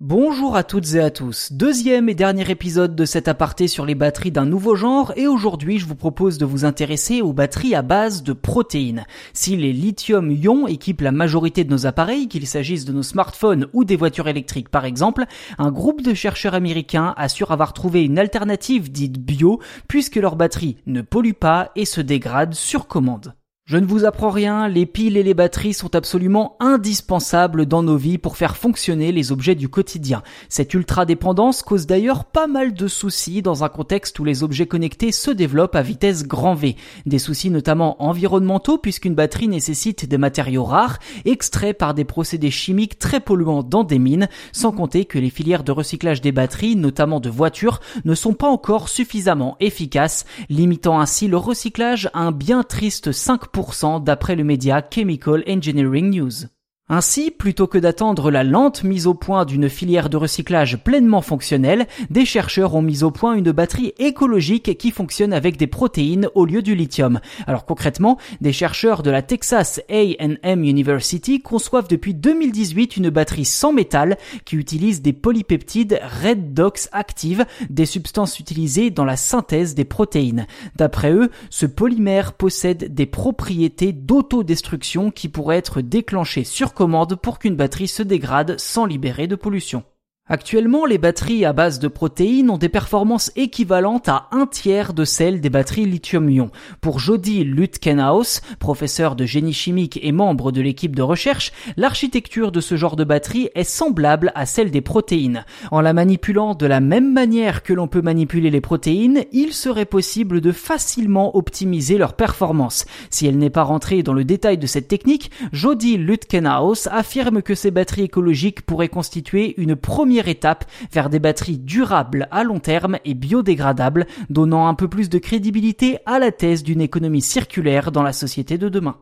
Bonjour à toutes et à tous, deuxième et dernier épisode de cet aparté sur les batteries d'un nouveau genre et aujourd'hui je vous propose de vous intéresser aux batteries à base de protéines. Si les lithium-ion équipent la majorité de nos appareils, qu'il s'agisse de nos smartphones ou des voitures électriques par exemple, un groupe de chercheurs américains assure avoir trouvé une alternative dite bio puisque leurs batteries ne polluent pas et se dégradent sur commande. Je ne vous apprends rien, les piles et les batteries sont absolument indispensables dans nos vies pour faire fonctionner les objets du quotidien. Cette ultra-dépendance cause d'ailleurs pas mal de soucis dans un contexte où les objets connectés se développent à vitesse grand V. Des soucis notamment environnementaux puisqu'une batterie nécessite des matériaux rares, extraits par des procédés chimiques très polluants dans des mines, sans compter que les filières de recyclage des batteries, notamment de voitures, ne sont pas encore suffisamment efficaces, limitant ainsi le recyclage à un bien triste 5% d'après le média Chemical Engineering News. Ainsi, plutôt que d'attendre la lente mise au point d'une filière de recyclage pleinement fonctionnelle, des chercheurs ont mis au point une batterie écologique qui fonctionne avec des protéines au lieu du lithium. Alors concrètement, des chercheurs de la Texas A&M University conçoivent depuis 2018 une batterie sans métal qui utilise des polypeptides redox actives, des substances utilisées dans la synthèse des protéines. D'après eux, ce polymère possède des propriétés d'autodestruction qui pourraient être déclenchées sur commande pour qu'une batterie se dégrade sans libérer de pollution. Actuellement, les batteries à base de protéines ont des performances équivalentes à un tiers de celles des batteries lithium-ion. Pour Jody Lutkenhaus, professeur de génie chimique et membre de l'équipe de recherche, l'architecture de ce genre de batterie est semblable à celle des protéines. En la manipulant de la même manière que l'on peut manipuler les protéines, il serait possible de facilement optimiser leur performance. Si elle n'est pas rentrée dans le détail de cette technique, Jody Lutkenhaus affirme que ces batteries écologiques pourraient constituer une première étape vers des batteries durables à long terme et biodégradables, donnant un peu plus de crédibilité à la thèse d'une économie circulaire dans la société de demain.